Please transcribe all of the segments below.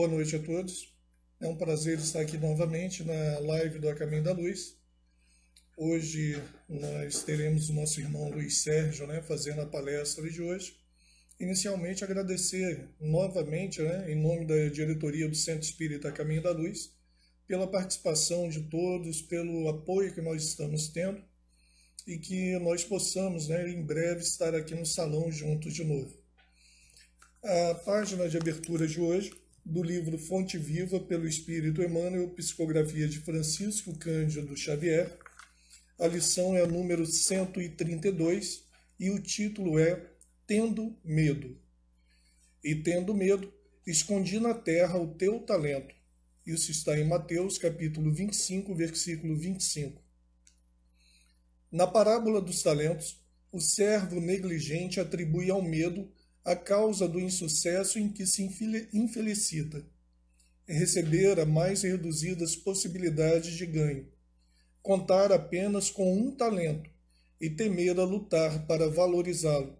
Boa noite a todos. É um prazer estar aqui novamente na live do A Caminho da Luz. Hoje nós teremos o nosso irmão Luiz Sérgio né, fazendo a palestra de hoje. Inicialmente, agradecer novamente, né, em nome da diretoria do Centro Espírita Caminho da Luz, pela participação de todos, pelo apoio que nós estamos tendo e que nós possamos, né, em breve, estar aqui no salão juntos de novo. A página de abertura de hoje, do livro Fonte Viva pelo Espírito Emmanuel, psicografia de Francisco Cândido Xavier. A lição é a número 132 e o título é Tendo Medo. E tendo medo, escondi na terra o teu talento. Isso está em Mateus capítulo 25, versículo 25. Na parábola dos talentos, o servo negligente atribui ao medo a causa do insucesso em que se infelicita, receber a mais reduzidas possibilidades de ganho, contar apenas com um talento e temer a lutar para valorizá-lo.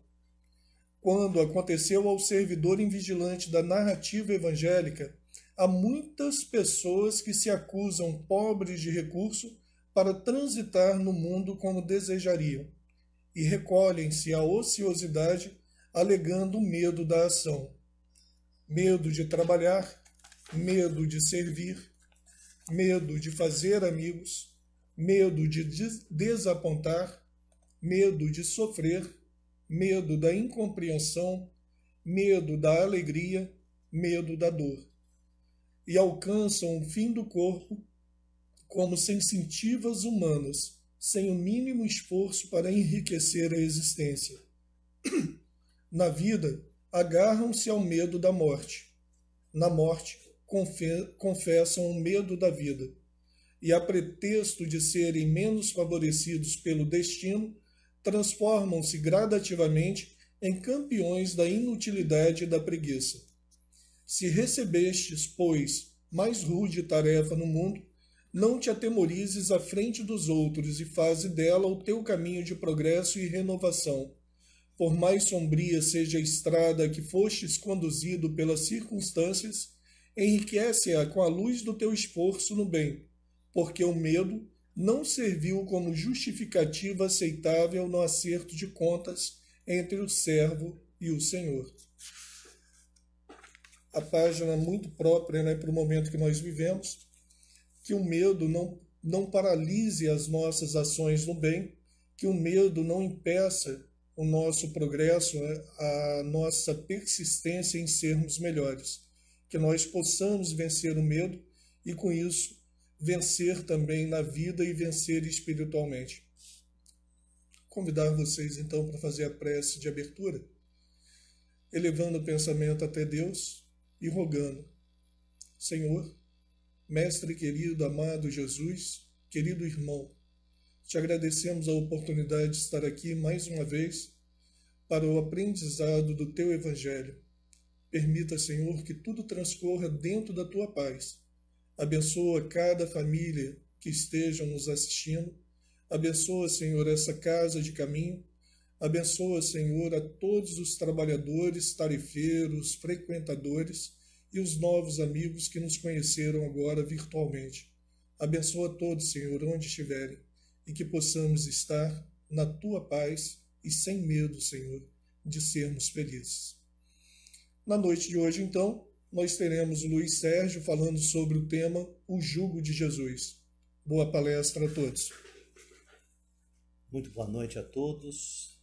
Quando aconteceu ao servidor invigilante da narrativa evangélica, há muitas pessoas que se acusam pobres de recurso para transitar no mundo como desejariam, e recolhem-se à ociosidade alegando medo da ação. Medo de trabalhar, medo de servir, medo de fazer amigos, medo de desapontar, medo de sofrer, medo da incompreensão, medo da alegria, medo da dor. E alcançam o fim do corpo como sensitivas humanas, sem o mínimo esforço para enriquecer a existência. Na vida, agarram-se ao medo da morte. Na morte, confessam o medo da vida. E, a pretexto de serem menos favorecidos pelo destino, transformam-se gradativamente em campeões da inutilidade e da preguiça. Se recebestes, pois, mais rude tarefa no mundo, não te atemorizes à frente dos outros e faze dela o teu caminho de progresso e renovação. Por mais sombria seja a estrada que fostes conduzido pelas circunstâncias, enriquece-a com a luz do teu esforço no bem, porque o medo não serviu como justificativa aceitável no acerto de contas entre o servo e o Senhor. A página muito própria né, para o momento que nós vivemos que o medo não, não paralise as nossas ações no bem, que o medo não impeça o nosso progresso, né, a nossa persistência em sermos melhores. Que nós possamos vencer o medo e, com isso, vencer também na vida e vencer espiritualmente. Convidar vocês então para fazer a prece de abertura, elevando o pensamento até Deus e rogando: Senhor, Mestre querido, amado Jesus, querido irmão, te agradecemos a oportunidade de estar aqui mais uma vez para o aprendizado do teu Evangelho. Permita, Senhor, que tudo transcorra dentro da tua paz. Abençoa cada família que esteja nos assistindo. Abençoa, Senhor, essa casa de caminho. Abençoa, Senhor, a todos os trabalhadores, tarefeiros, frequentadores e os novos amigos que nos conheceram agora virtualmente. Abençoa todos, Senhor, onde estiverem, e que possamos estar na tua paz e sem medo, Senhor, de sermos felizes. Na noite de hoje, então, nós teremos Luiz Sérgio falando sobre o tema O Jugo de Jesus. Boa palestra a todos. Muito boa noite a todos.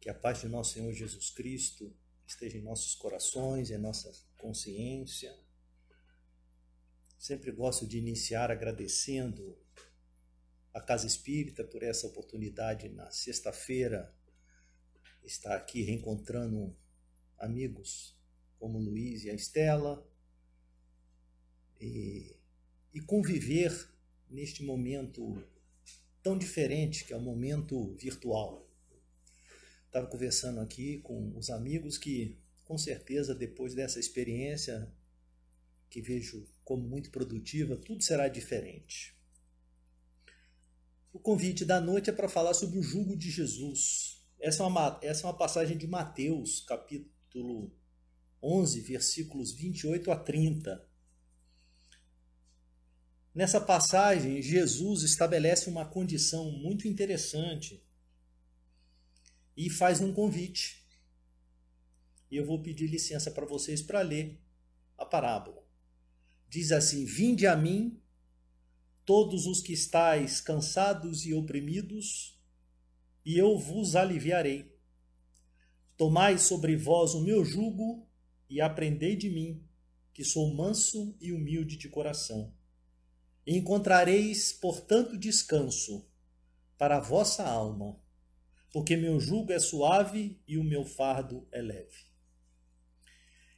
Que a paz de nosso Senhor Jesus Cristo esteja em nossos corações, em nossa consciência. Sempre gosto de iniciar agradecendo a Casa Espírita por essa oportunidade na sexta-feira estar aqui reencontrando amigos como o Luiz e a Estela e, e conviver neste momento tão diferente que é o momento virtual. Estava conversando aqui com os amigos que, com certeza, depois dessa experiência, que vejo como muito produtiva, tudo será diferente. O convite da noite é para falar sobre o jugo de Jesus. Essa é uma, essa é uma passagem de Mateus, capítulo 11, versículos 28 a 30. Nessa passagem, Jesus estabelece uma condição muito interessante e faz um convite. E eu vou pedir licença para vocês para ler a parábola. Diz assim: Vinde a mim, todos os que estáis cansados e oprimidos, e eu vos aliviarei. Tomai sobre vós o meu jugo e aprendei de mim, que sou manso e humilde de coração. Encontrareis, portanto, descanso para a vossa alma, porque meu jugo é suave e o meu fardo é leve.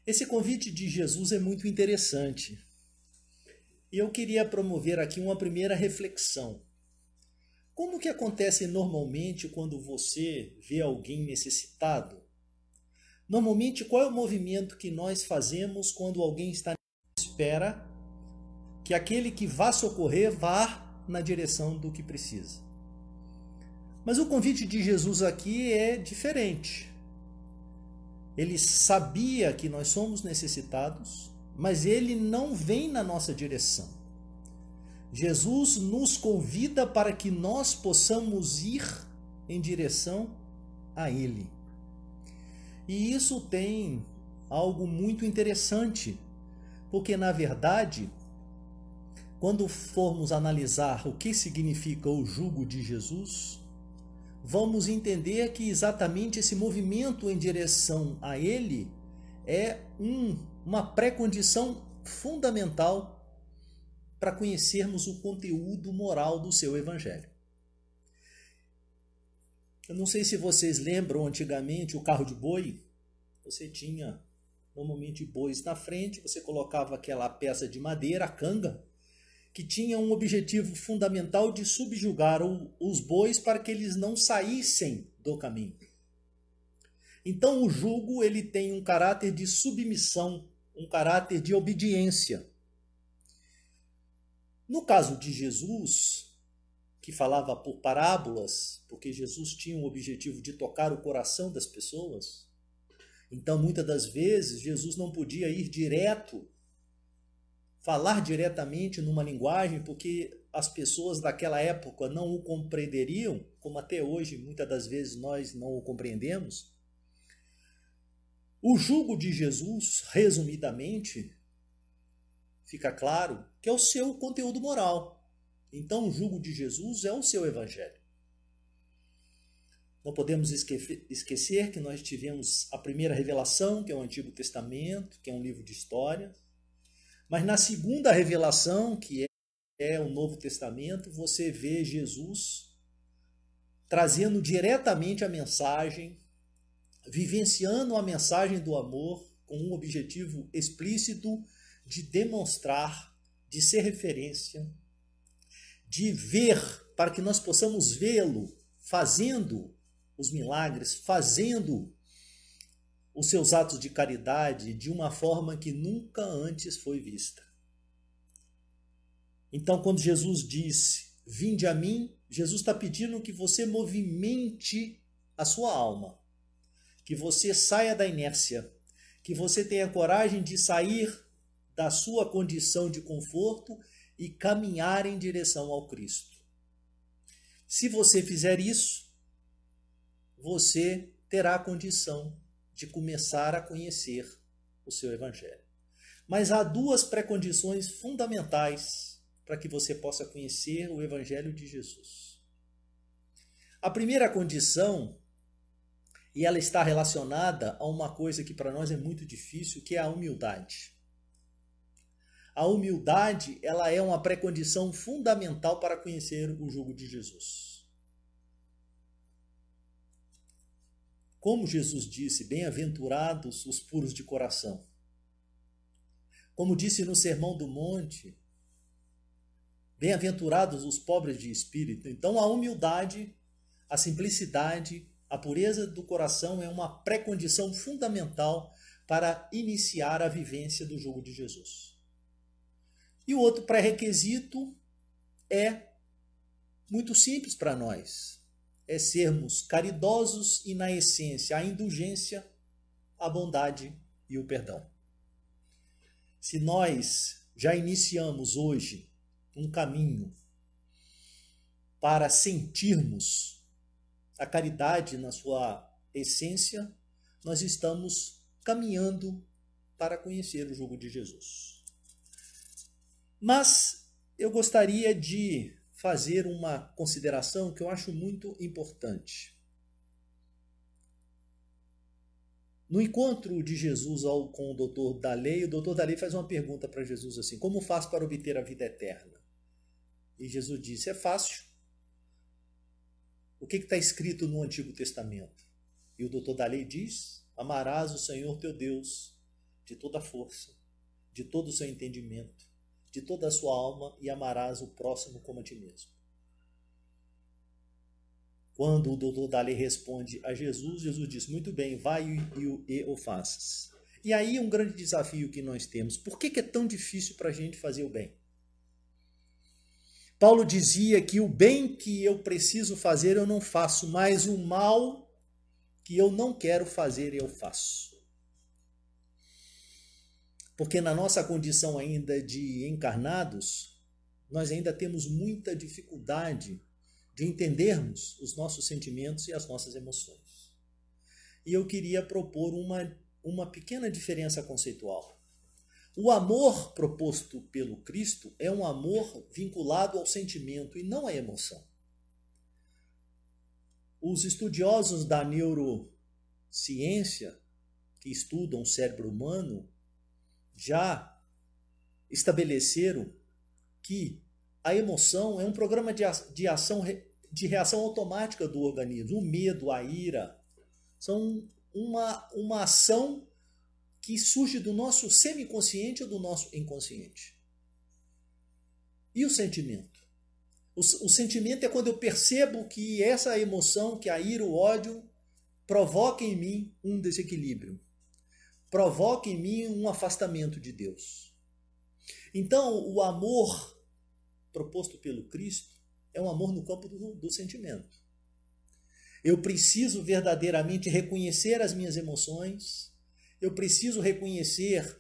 Esse convite de Jesus é muito interessante. E eu queria promover aqui uma primeira reflexão. Como que acontece normalmente quando você vê alguém necessitado? Normalmente, qual é o movimento que nós fazemos quando alguém está espera que aquele que vá socorrer vá na direção do que precisa? Mas o convite de Jesus aqui é diferente. Ele sabia que nós somos necessitados, mas ele não vem na nossa direção. Jesus nos convida para que nós possamos ir em direção a Ele. E isso tem algo muito interessante, porque na verdade, quando formos analisar o que significa o jugo de Jesus, vamos entender que exatamente esse movimento em direção a Ele é um, uma pré-condição fundamental para conhecermos o conteúdo moral do seu Evangelho. Eu não sei se vocês lembram antigamente o carro de boi. Você tinha normalmente bois na frente, você colocava aquela peça de madeira, a canga, que tinha um objetivo fundamental de subjugar os bois para que eles não saíssem do caminho. Então o jugo ele tem um caráter de submissão, um caráter de obediência. No caso de Jesus, que falava por parábolas, porque Jesus tinha o objetivo de tocar o coração das pessoas. Então, muitas das vezes, Jesus não podia ir direto, falar diretamente numa linguagem, porque as pessoas daquela época não o compreenderiam, como até hoje muitas das vezes nós não o compreendemos. O jugo de Jesus, resumidamente, fica claro que é o seu conteúdo moral. Então, o jugo de Jesus é o seu evangelho. Não podemos esquecer que nós tivemos a primeira revelação, que é o Antigo Testamento, que é um livro de história. Mas na segunda revelação, que é o Novo Testamento, você vê Jesus trazendo diretamente a mensagem, vivenciando a mensagem do amor com um objetivo explícito de demonstrar, de ser referência, de ver, para que nós possamos vê-lo fazendo os milagres, fazendo os seus atos de caridade de uma forma que nunca antes foi vista. Então, quando Jesus disse: Vinde a mim, Jesus está pedindo que você movimente a sua alma, que você saia da inércia, que você tenha coragem de sair da sua condição de conforto e caminhar em direção ao Cristo. Se você fizer isso, você terá a condição de começar a conhecer o seu Evangelho. Mas há duas pré-condições fundamentais para que você possa conhecer o Evangelho de Jesus. A primeira condição, e ela está relacionada a uma coisa que para nós é muito difícil, que é a humildade. A humildade, ela é uma pré-condição fundamental para conhecer o jugo de Jesus. Como Jesus disse, bem-aventurados os puros de coração. Como disse no Sermão do Monte, bem-aventurados os pobres de espírito. Então a humildade, a simplicidade, a pureza do coração é uma pré-condição fundamental para iniciar a vivência do jugo de Jesus. E o outro pré-requisito é muito simples para nós: é sermos caridosos e, na essência, a indulgência, a bondade e o perdão. Se nós já iniciamos hoje um caminho para sentirmos a caridade na sua essência, nós estamos caminhando para conhecer o jugo de Jesus. Mas eu gostaria de fazer uma consideração que eu acho muito importante. No encontro de Jesus ao, com o doutor Dalei, o doutor Dalei faz uma pergunta para Jesus assim: Como faz para obter a vida eterna? E Jesus disse: É fácil. O que está escrito no Antigo Testamento? E o doutor Dalei diz: Amarás o Senhor teu Deus de toda a força, de todo o seu entendimento, de toda a sua alma e amarás o próximo como a ti mesmo. Quando o doutor Dali responde a Jesus, Jesus diz: Muito bem, vai e, e o faças. E aí um grande desafio que nós temos: por que, que é tão difícil para a gente fazer o bem? Paulo dizia que o bem que eu preciso fazer eu não faço, mas o mal que eu não quero fazer eu faço. Porque na nossa condição ainda de encarnados, nós ainda temos muita dificuldade de entendermos os nossos sentimentos e as nossas emoções. E eu queria propor uma, uma pequena diferença conceitual. O amor proposto pelo Cristo é um amor vinculado ao sentimento e não à emoção. Os estudiosos da neurociência, que estudam o cérebro humano, já estabeleceram que a emoção é um programa de, ação de reação automática do organismo. O medo, a ira, são uma, uma ação que surge do nosso semiconsciente ou do nosso inconsciente. E o sentimento? O, o sentimento é quando eu percebo que essa emoção, que a ira, o ódio, provoca em mim um desequilíbrio provoca em mim um afastamento de Deus. Então, o amor proposto pelo Cristo é um amor no campo do, do sentimento. Eu preciso verdadeiramente reconhecer as minhas emoções, eu preciso reconhecer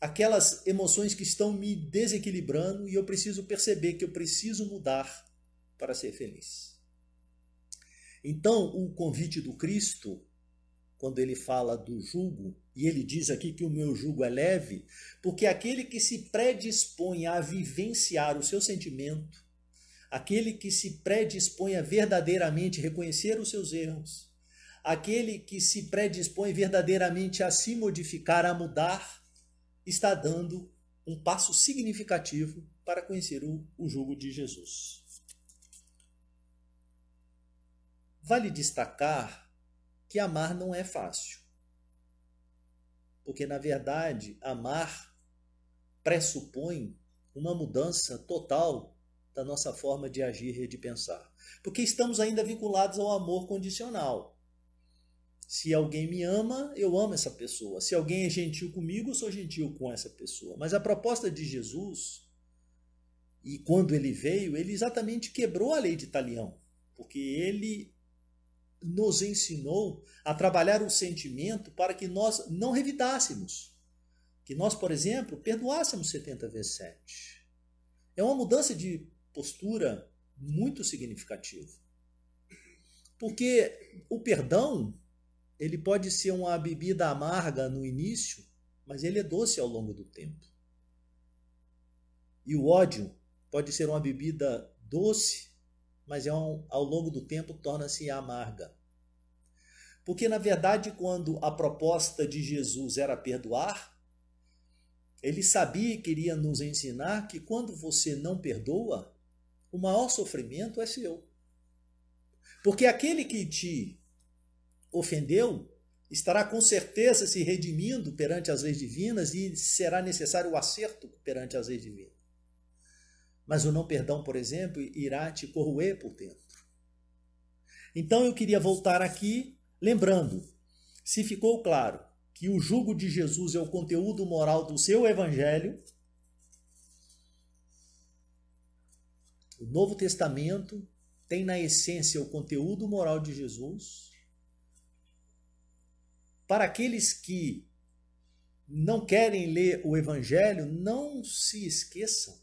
aquelas emoções que estão me desequilibrando e eu preciso perceber que eu preciso mudar para ser feliz. Então, o convite do Cristo, quando ele fala do jugo, e ele diz aqui que o meu jugo é leve, porque aquele que se predispõe a vivenciar o seu sentimento, aquele que se predispõe a verdadeiramente reconhecer os seus erros, aquele que se predispõe verdadeiramente a se modificar, a mudar, está dando um passo significativo para conhecer o, o jugo de Jesus. Vale destacar que amar não é fácil. Porque, na verdade, amar pressupõe uma mudança total da nossa forma de agir e de pensar. Porque estamos ainda vinculados ao amor condicional. Se alguém me ama, eu amo essa pessoa. Se alguém é gentil comigo, eu sou gentil com essa pessoa. Mas a proposta de Jesus, e quando ele veio, ele exatamente quebrou a lei de Talião. Porque ele nos ensinou a trabalhar o sentimento para que nós não revidássemos. Que nós, por exemplo, perdoássemos 70 vezes 7. É uma mudança de postura muito significativa. Porque o perdão, ele pode ser uma bebida amarga no início, mas ele é doce ao longo do tempo. E o ódio pode ser uma bebida doce mas é um, ao longo do tempo torna-se amarga. Porque, na verdade, quando a proposta de Jesus era perdoar, ele sabia e queria nos ensinar que quando você não perdoa, o maior sofrimento é seu. Porque aquele que te ofendeu estará com certeza se redimindo perante as leis divinas e será necessário o acerto perante as leis divinas. Mas o não perdão, por exemplo, irá te corroer por dentro. Então eu queria voltar aqui, lembrando, se ficou claro que o jugo de Jesus é o conteúdo moral do seu evangelho, o Novo Testamento tem na essência o conteúdo moral de Jesus. Para aqueles que não querem ler o Evangelho, não se esqueçam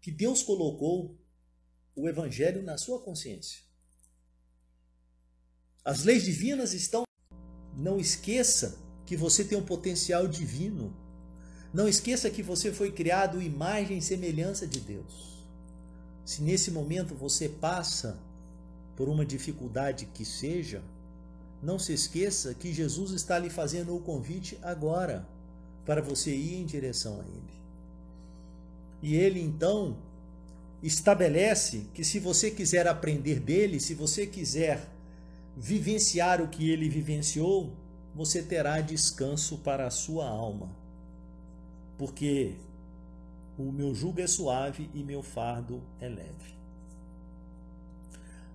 que Deus colocou o Evangelho na sua consciência. As leis divinas estão. Não esqueça que você tem um potencial divino. Não esqueça que você foi criado imagem e semelhança de Deus. Se nesse momento você passa por uma dificuldade que seja, não se esqueça que Jesus está lhe fazendo o convite agora para você ir em direção a Ele. E Ele então estabelece que se você quiser aprender dele, se você quiser vivenciar o que ele vivenciou, você terá descanso para a sua alma. Porque o meu jugo é suave e meu fardo é leve.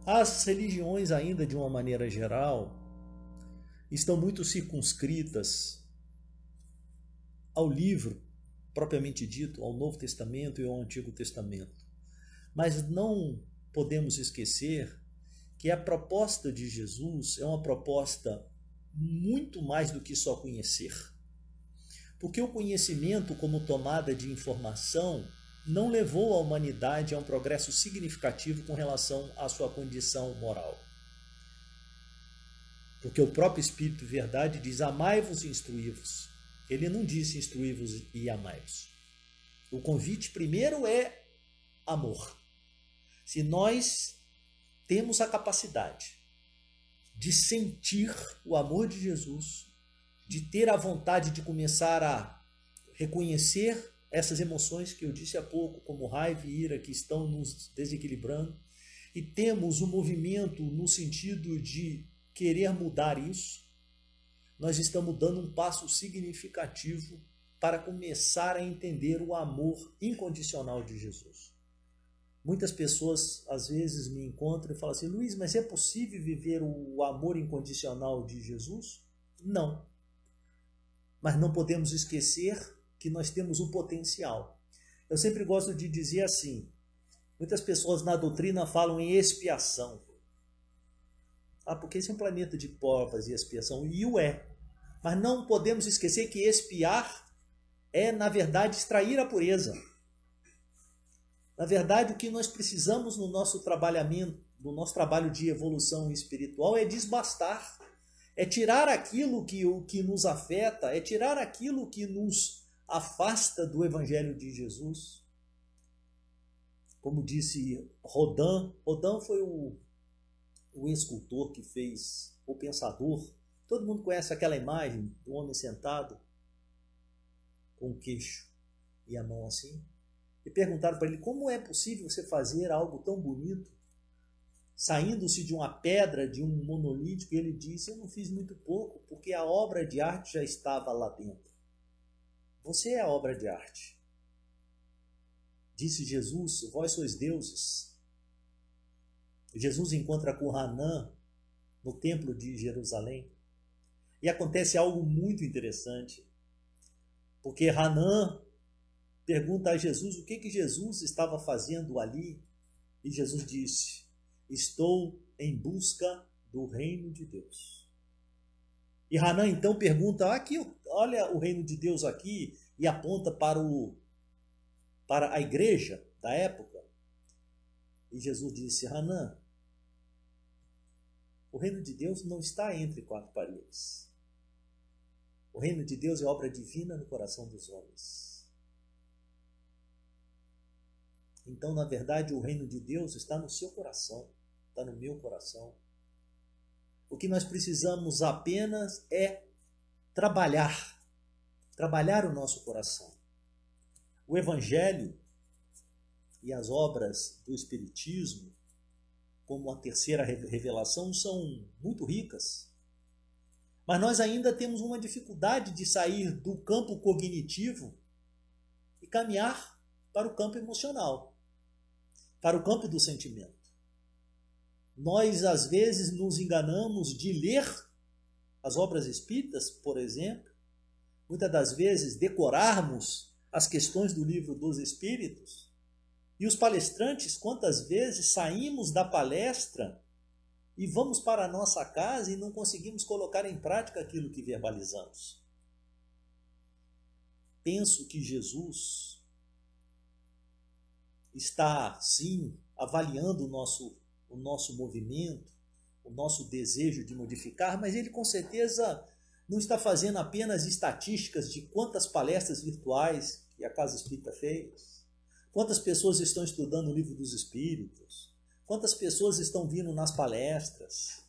As religiões, ainda de uma maneira geral, estão muito circunscritas ao livro propriamente dito, ao Novo Testamento e ao Antigo Testamento. Mas não podemos esquecer que a proposta de Jesus é uma proposta muito mais do que só conhecer. Porque o conhecimento, como tomada de informação, não levou a humanidade a um progresso significativo com relação à sua condição moral. Porque o próprio Espírito Verdade diz: amai-vos e instruí-vos. Ele não disse instruí-vos e amai-vos. O convite primeiro é amor. Se nós temos a capacidade de sentir o amor de Jesus, de ter a vontade de começar a reconhecer essas emoções que eu disse há pouco, como raiva e ira, que estão nos desequilibrando, e temos um movimento no sentido de querer mudar isso, nós estamos dando um passo significativo para começar a entender o amor incondicional de Jesus. Muitas pessoas às vezes me encontram e falam assim: Luiz, mas é possível viver o amor incondicional de Jesus? Não. Mas não podemos esquecer que nós temos um potencial. Eu sempre gosto de dizer assim: muitas pessoas na doutrina falam em expiação. Ah, porque esse é um planeta de provas e expiação, e o é. Mas não podemos esquecer que expiar é, na verdade, extrair a pureza. Na verdade, o que nós precisamos no nosso trabalhamento, no nosso trabalho de evolução espiritual é desbastar, é tirar aquilo que, o que nos afeta, é tirar aquilo que nos afasta do Evangelho de Jesus. Como disse Rodin, Rodin foi o, o escultor que fez o pensador. Todo mundo conhece aquela imagem do homem sentado com o queixo e a mão assim e perguntaram para ele como é possível você fazer algo tão bonito, saindo-se de uma pedra, de um monolítico, e ele disse: Eu não fiz muito pouco, porque a obra de arte já estava lá dentro. Você é a obra de arte. Disse Jesus: Vós sois deuses. Jesus encontra com Hanã no templo de Jerusalém. E acontece algo muito interessante. Porque Hanã pergunta a Jesus o que, que Jesus estava fazendo ali. E Jesus disse: Estou em busca do reino de Deus. E Hanan então pergunta: aqui, olha o reino de Deus aqui, e aponta para, o, para a igreja da época. E Jesus disse: Hanan, o reino de Deus não está entre quatro paredes. O reino de Deus é obra divina no coração dos homens. Então, na verdade, o reino de Deus está no seu coração, está no meu coração. O que nós precisamos apenas é trabalhar, trabalhar o nosso coração. O Evangelho e as obras do Espiritismo, como a terceira revelação, são muito ricas. Mas nós ainda temos uma dificuldade de sair do campo cognitivo e caminhar para o campo emocional para o campo do sentimento. Nós, às vezes, nos enganamos de ler as obras espíritas, por exemplo, muitas das vezes decorarmos as questões do livro dos Espíritos, e os palestrantes, quantas vezes saímos da palestra e vamos para a nossa casa e não conseguimos colocar em prática aquilo que verbalizamos. penso que Jesus está, sim, avaliando o nosso, o nosso movimento, o nosso desejo de modificar, mas ele com certeza não está fazendo apenas estatísticas de quantas palestras virtuais que a Casa Espírita fez, quantas pessoas estão estudando o livro dos Espíritos, quantas pessoas estão vindo nas palestras.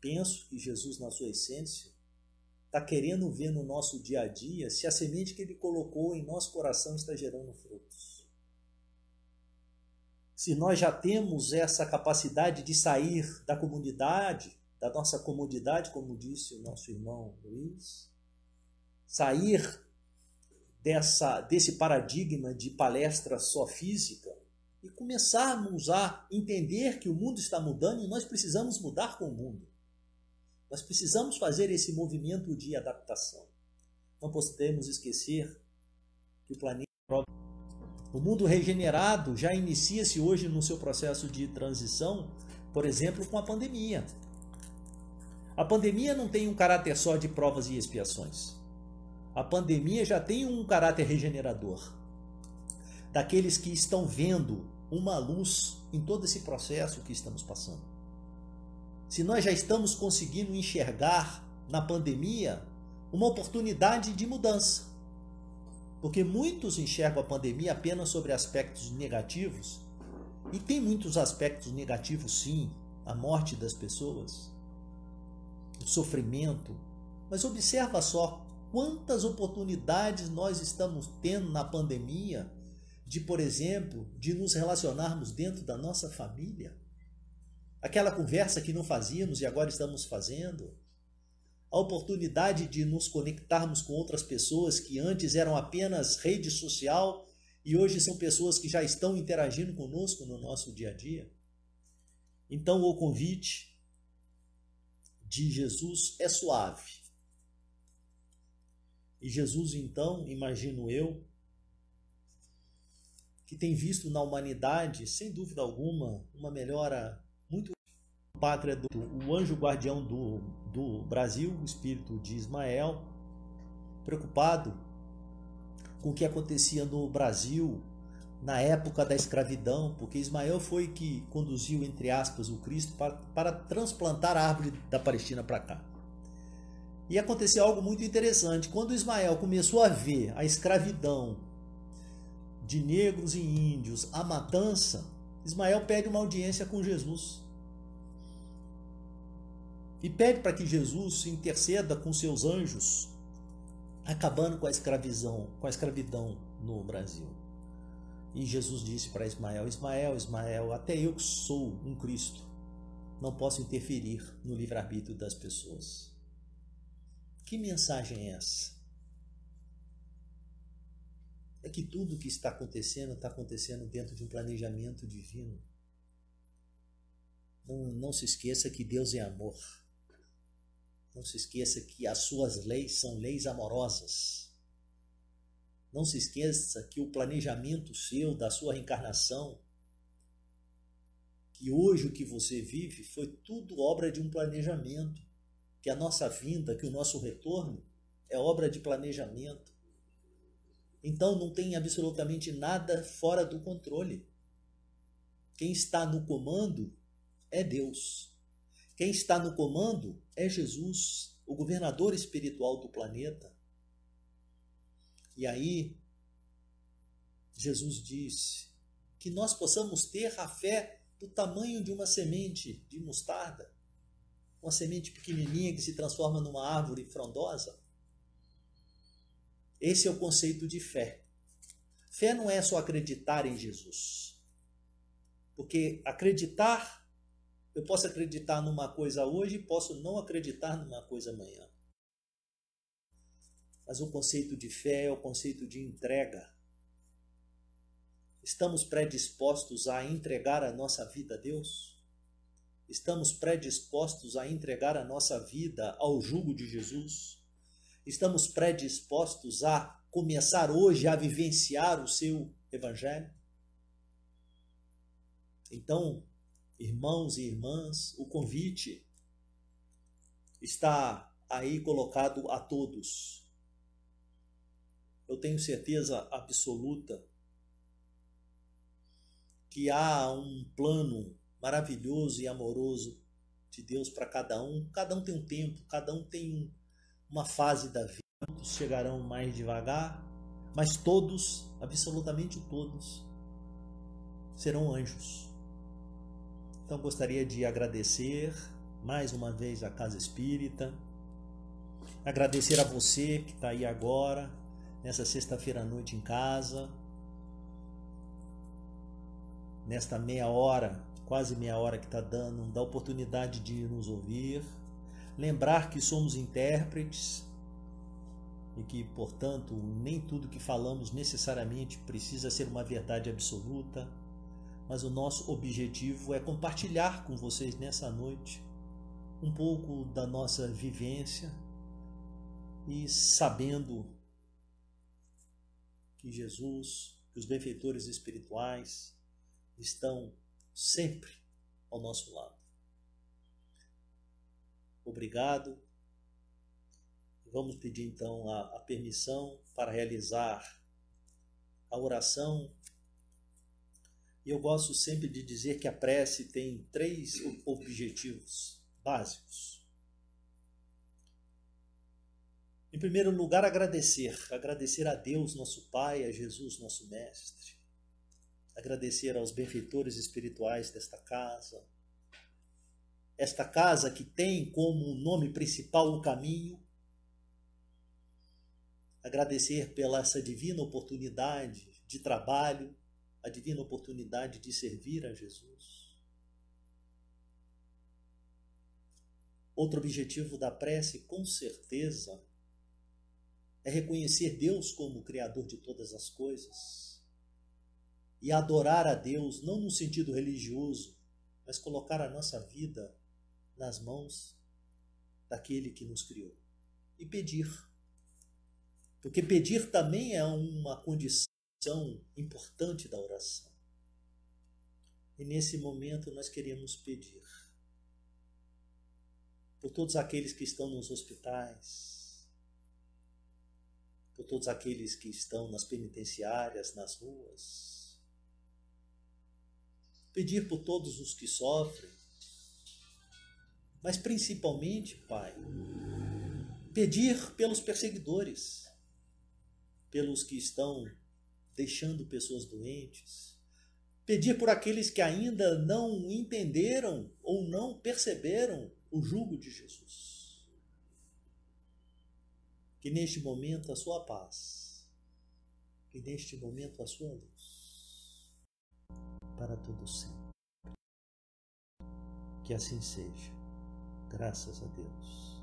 Penso que Jesus, na sua essência, está querendo ver no nosso dia a dia se a semente que ele colocou em nosso coração está gerando frutos. Se nós já temos essa capacidade de sair da comunidade, da nossa comodidade, como disse o nosso irmão Luiz, sair dessa, desse paradigma de palestra só física e começarmos a entender que o mundo está mudando e nós precisamos mudar com o mundo. Nós precisamos fazer esse movimento de adaptação. Não podemos esquecer que o planeta. O mundo regenerado já inicia-se hoje no seu processo de transição, por exemplo, com a pandemia. A pandemia não tem um caráter só de provas e expiações. A pandemia já tem um caráter regenerador. Daqueles que estão vendo uma luz em todo esse processo que estamos passando se nós já estamos conseguindo enxergar na pandemia uma oportunidade de mudança. Porque muitos enxergam a pandemia apenas sobre aspectos negativos, e tem muitos aspectos negativos, sim, a morte das pessoas, o sofrimento, mas observa só quantas oportunidades nós estamos tendo na pandemia de, por exemplo, de nos relacionarmos dentro da nossa família aquela conversa que não fazíamos e agora estamos fazendo, a oportunidade de nos conectarmos com outras pessoas que antes eram apenas rede social e hoje são pessoas que já estão interagindo conosco no nosso dia a dia. Então, o convite de Jesus é suave. E Jesus, então, imagino eu, que tem visto na humanidade, sem dúvida alguma, uma melhora muito pátria do o anjo guardião do, do Brasil, o espírito de Ismael, preocupado com o que acontecia no Brasil na época da escravidão, porque Ismael foi que conduziu, entre aspas, o Cristo para, para transplantar a árvore da Palestina para cá. E aconteceu algo muito interessante. Quando Ismael começou a ver a escravidão de negros e índios, a matança, Ismael pede uma audiência com Jesus e pede para que Jesus interceda com seus anjos, acabando com a escravidão, com a escravidão no Brasil. E Jesus disse para Ismael: Ismael, Ismael, até eu que sou um Cristo, não posso interferir no livre-arbítrio das pessoas. Que mensagem é essa? É que tudo o que está acontecendo está acontecendo dentro de um planejamento divino. Não, não se esqueça que Deus é amor. Não se esqueça que as suas leis são leis amorosas. Não se esqueça que o planejamento seu, da sua reencarnação, que hoje o que você vive foi tudo obra de um planejamento. Que a nossa vinda, que o nosso retorno é obra de planejamento. Então não tem absolutamente nada fora do controle. Quem está no comando é Deus. Quem está no comando é Jesus, o governador espiritual do planeta. E aí, Jesus disse que nós possamos ter a fé do tamanho de uma semente de mostarda, uma semente pequenininha que se transforma numa árvore frondosa. Esse é o conceito de fé. Fé não é só acreditar em Jesus. Porque acreditar eu posso acreditar numa coisa hoje e posso não acreditar numa coisa amanhã. Mas o conceito de fé é o conceito de entrega. Estamos predispostos a entregar a nossa vida a Deus? Estamos predispostos a entregar a nossa vida ao jugo de Jesus? Estamos predispostos a começar hoje a vivenciar o seu Evangelho? Então, irmãos e irmãs, o convite está aí colocado a todos. eu tenho certeza absoluta que há um plano maravilhoso e amoroso de Deus para cada um. Cada um tem um tempo, cada um tem uma fase da vida. Muitos chegarão mais devagar, mas todos, absolutamente todos, serão anjos. Então gostaria de agradecer mais uma vez a Casa Espírita, agradecer a você que está aí agora, nessa sexta-feira à noite em casa, nesta meia hora, quase meia hora que está dando, da oportunidade de nos ouvir, lembrar que somos intérpretes e que, portanto, nem tudo que falamos necessariamente precisa ser uma verdade absoluta, mas o nosso objetivo é compartilhar com vocês nessa noite um pouco da nossa vivência e sabendo que Jesus, que os benfeitores espirituais estão sempre ao nosso lado. Obrigado. Vamos pedir então a, a permissão para realizar a oração. E eu gosto sempre de dizer que a prece tem três objetivos básicos. Em primeiro lugar, agradecer. Agradecer a Deus, nosso Pai, a Jesus, nosso Mestre. Agradecer aos benfeitores espirituais desta casa. Esta casa que tem como nome principal o caminho. Agradecer pela essa divina oportunidade de trabalho, a divina oportunidade de servir a Jesus. Outro objetivo da prece, com certeza, é reconhecer Deus como Criador de todas as coisas e adorar a Deus, não no sentido religioso, mas colocar a nossa vida nas mãos daquele que nos criou e pedir. Porque pedir também é uma condição importante da oração. E nesse momento nós queremos pedir por todos aqueles que estão nos hospitais, por todos aqueles que estão nas penitenciárias, nas ruas. Pedir por todos os que sofrem, mas principalmente, Pai, pedir pelos perseguidores, pelos que estão deixando pessoas doentes, pedir por aqueles que ainda não entenderam ou não perceberam o jugo de Jesus. Que neste momento a sua paz, que neste momento a sua luz, para todo sempre. Que assim seja, graças a Deus,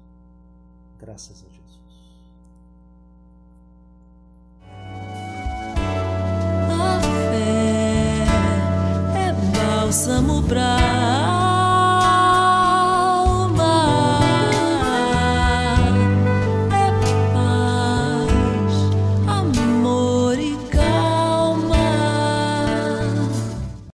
graças a Jesus. É bálsamo para